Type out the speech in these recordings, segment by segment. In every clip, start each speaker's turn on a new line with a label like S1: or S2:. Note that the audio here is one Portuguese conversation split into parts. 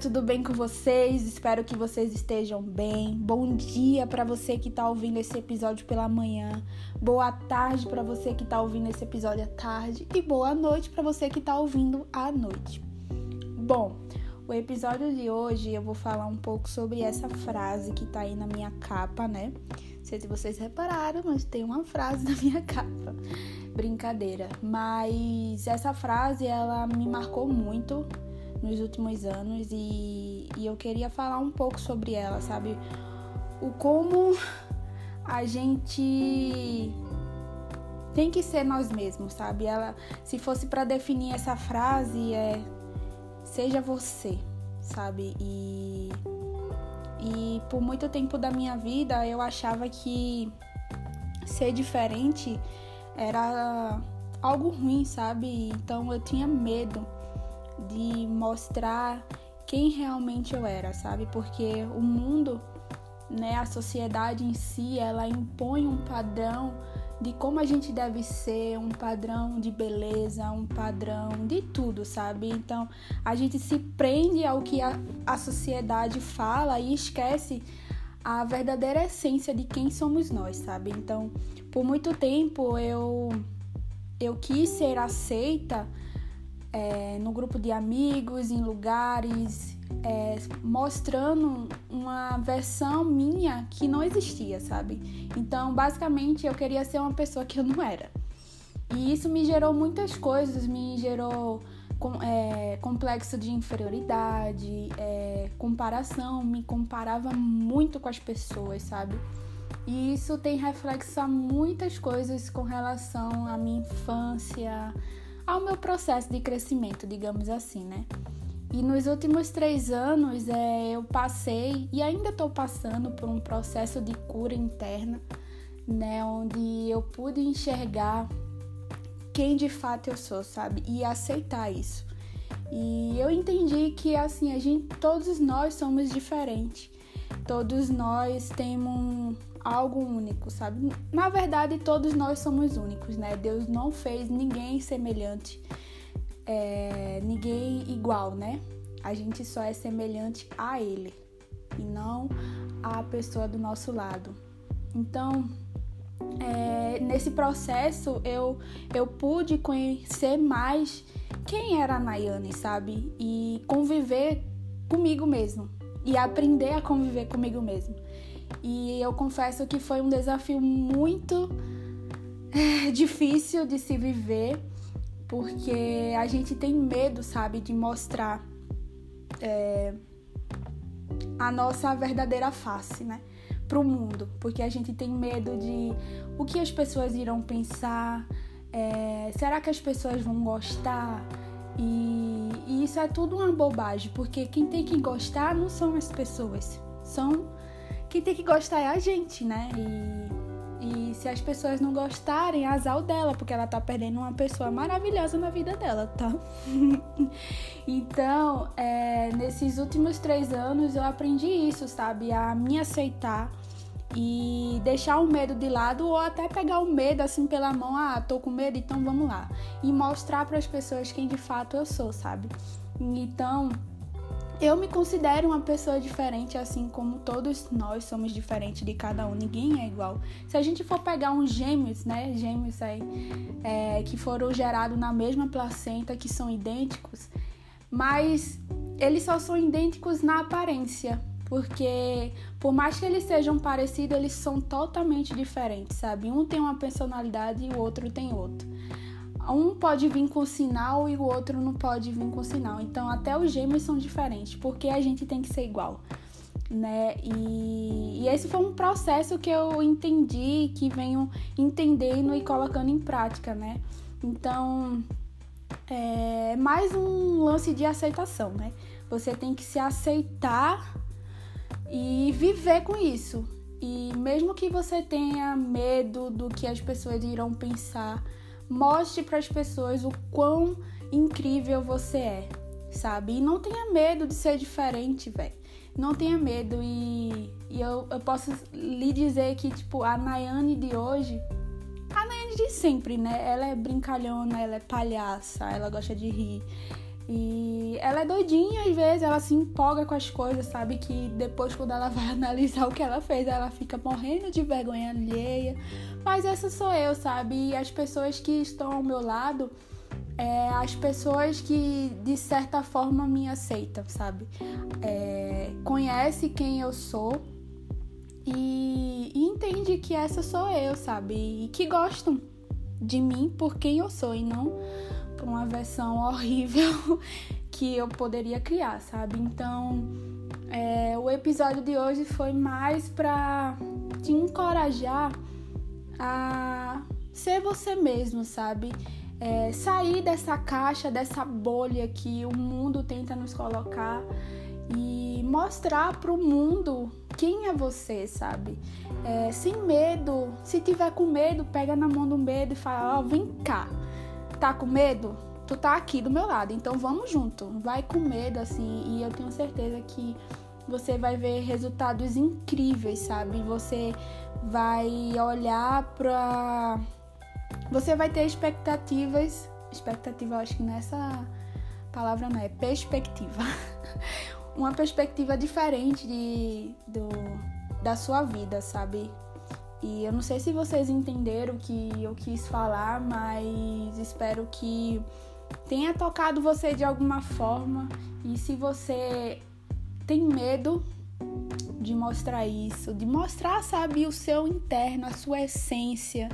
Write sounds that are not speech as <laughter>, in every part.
S1: Tudo bem com vocês? Espero que vocês estejam bem. Bom dia para você que tá ouvindo esse episódio pela manhã. Boa tarde para você que tá ouvindo esse episódio à tarde e boa noite para você que tá ouvindo à noite. Bom, o episódio de hoje eu vou falar um pouco sobre essa frase que tá aí na minha capa, né? Não sei se vocês repararam, mas tem uma frase <laughs> na minha capa. Brincadeira. Mas essa frase ela me marcou muito nos últimos anos e, e eu queria falar um pouco sobre ela, sabe? O como a gente tem que ser nós mesmos, sabe? Ela, se fosse para definir essa frase, é seja você, sabe? E e por muito tempo da minha vida eu achava que ser diferente era algo ruim, sabe? Então eu tinha medo de mostrar quem realmente eu era, sabe? Porque o mundo, né, a sociedade em si, ela impõe um padrão de como a gente deve ser, um padrão de beleza, um padrão de tudo, sabe? Então a gente se prende ao que a, a sociedade fala e esquece a verdadeira essência de quem somos nós, sabe? Então, por muito tempo eu eu quis ser aceita é, no grupo de amigos, em lugares, é, mostrando uma versão minha que não existia, sabe? Então, basicamente, eu queria ser uma pessoa que eu não era. E isso me gerou muitas coisas, me gerou é, complexo de inferioridade, é, comparação, me comparava muito com as pessoas, sabe? E isso tem reflexo a muitas coisas com relação à minha infância, ao meu processo de crescimento, digamos assim, né? E nos últimos três anos é, eu passei e ainda estou passando por um processo de cura interna, né? Onde eu pude enxergar quem de fato eu sou, sabe? E aceitar isso. E eu entendi que assim, a gente, todos nós somos diferentes. Todos nós temos algo único, sabe? Na verdade, todos nós somos únicos, né? Deus não fez ninguém semelhante, é, ninguém igual, né? A gente só é semelhante a Ele e não a pessoa do nosso lado. Então, é, nesse processo, eu, eu pude conhecer mais quem era a Nayane, sabe? E conviver comigo mesmo. E aprender a conviver comigo mesmo. E eu confesso que foi um desafio muito é, difícil de se viver, porque a gente tem medo, sabe, de mostrar é, a nossa verdadeira face, né? Para o mundo, porque a gente tem medo de o que as pessoas irão pensar, é, será que as pessoas vão gostar? E, e, isso é tudo uma bobagem, porque quem tem que gostar não são as pessoas, são quem tem que gostar é a gente, né? E, e se as pessoas não gostarem, azar o dela, porque ela tá perdendo uma pessoa maravilhosa na vida dela, tá? <laughs> então, é, nesses últimos três anos eu aprendi isso, sabe? A me aceitar e deixar o medo de lado ou até pegar o medo assim pela mão, ah, tô com medo, então vamos lá. E mostrar para as pessoas quem de fato eu sou, sabe? Então, eu me considero uma pessoa diferente, assim como todos nós somos diferentes de cada um, ninguém é igual. Se a gente for pegar uns gêmeos, né, gêmeos aí, é, que foram gerados na mesma placenta, que são idênticos, mas eles só são idênticos na aparência, porque por mais que eles sejam parecidos, eles são totalmente diferentes, sabe? Um tem uma personalidade e o outro tem outra um pode vir com sinal e o outro não pode vir com sinal. Então, até os gêmeos são diferentes, porque a gente tem que ser igual, né? E, e esse foi um processo que eu entendi, que venho entendendo e colocando em prática, né? Então, é mais um lance de aceitação, né? Você tem que se aceitar e viver com isso. E mesmo que você tenha medo do que as pessoas irão pensar, Mostre para as pessoas o quão incrível você é, sabe? E não tenha medo de ser diferente, velho. Não tenha medo e, e eu, eu posso lhe dizer que, tipo, a Nayane de hoje, a Nayane de sempre, né? Ela é brincalhona, ela é palhaça, ela gosta de rir. E ela é doidinha às vezes, ela se empolga com as coisas, sabe? Que depois, quando ela <laughs> vai analisar o que ela fez, ela fica morrendo de vergonha alheia. Mas essa sou eu, sabe? E as pessoas que estão ao meu lado, é, as pessoas que de certa forma me aceitam, sabe? É, conhece quem eu sou e, e entende que essa sou eu, sabe? E que gostam de mim por quem eu sou e não por uma versão horrível <laughs> que eu poderia criar, sabe? Então, é, o episódio de hoje foi mais para te encorajar a ser você mesmo, sabe? É, sair dessa caixa, dessa bolha que o mundo tenta nos colocar e mostrar para o mundo quem é você, sabe? É, sem medo. Se tiver com medo, pega na mão do medo e fala: Ó, oh, vem cá. Tá com medo? Tu tá aqui do meu lado, então vamos junto. Vai com medo, assim, e eu tenho certeza que você vai ver resultados incríveis, sabe? Você vai olhar pra. Você vai ter expectativas. Expectativa, eu acho que nessa palavra não é perspectiva. <laughs> Uma perspectiva diferente de, do, da sua vida, sabe? E eu não sei se vocês entenderam o que eu quis falar, mas espero que tenha tocado você de alguma forma. E se você tem medo de mostrar isso, de mostrar, sabe, o seu interno, a sua essência,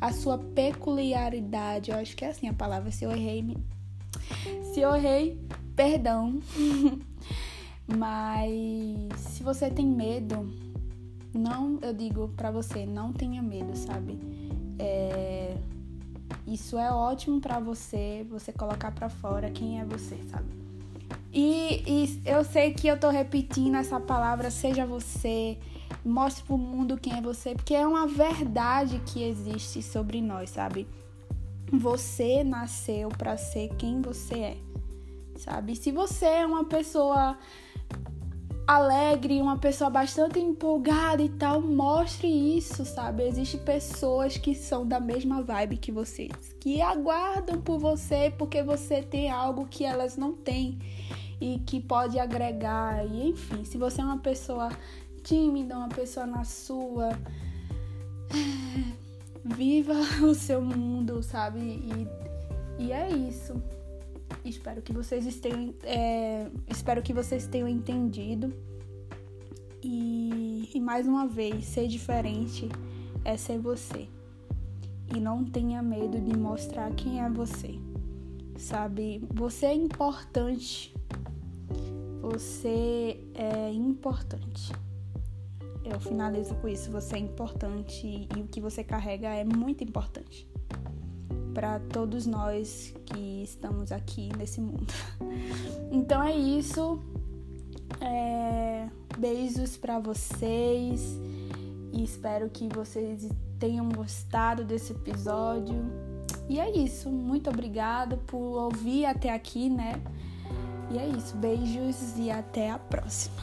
S1: a sua peculiaridade. Eu acho que é assim a palavra. Se eu errei, me... se eu errei, perdão. <laughs> Mas se você tem medo, não, eu digo para você, não tenha medo, sabe? É, isso é ótimo para você, você colocar para fora quem é você, sabe? E, e, eu sei que eu tô repetindo essa palavra, seja você, mostre pro mundo quem é você, porque é uma verdade que existe sobre nós, sabe? Você nasceu para ser quem você é, sabe? Se você é uma pessoa alegre, uma pessoa bastante empolgada e tal, mostre isso, sabe? Existem pessoas que são da mesma vibe que vocês, que aguardam por você porque você tem algo que elas não têm e que pode agregar. E enfim, se você é uma pessoa tímida, uma pessoa na sua, <sighs> viva <laughs> o seu mundo, sabe? E, e é isso. Espero que vocês tenham, é, espero que vocês tenham entendido. E, e mais uma vez, ser diferente é ser você. E não tenha medo de mostrar quem é você. Sabe? Você é importante. Você é importante. Eu finalizo com isso. Você é importante e o que você carrega é muito importante para todos nós que estamos aqui nesse mundo. <laughs> Então é isso. É... Beijos para vocês e espero que vocês tenham gostado desse episódio. E é isso. Muito obrigada por ouvir até aqui, né? E é isso. Beijos e até a próxima.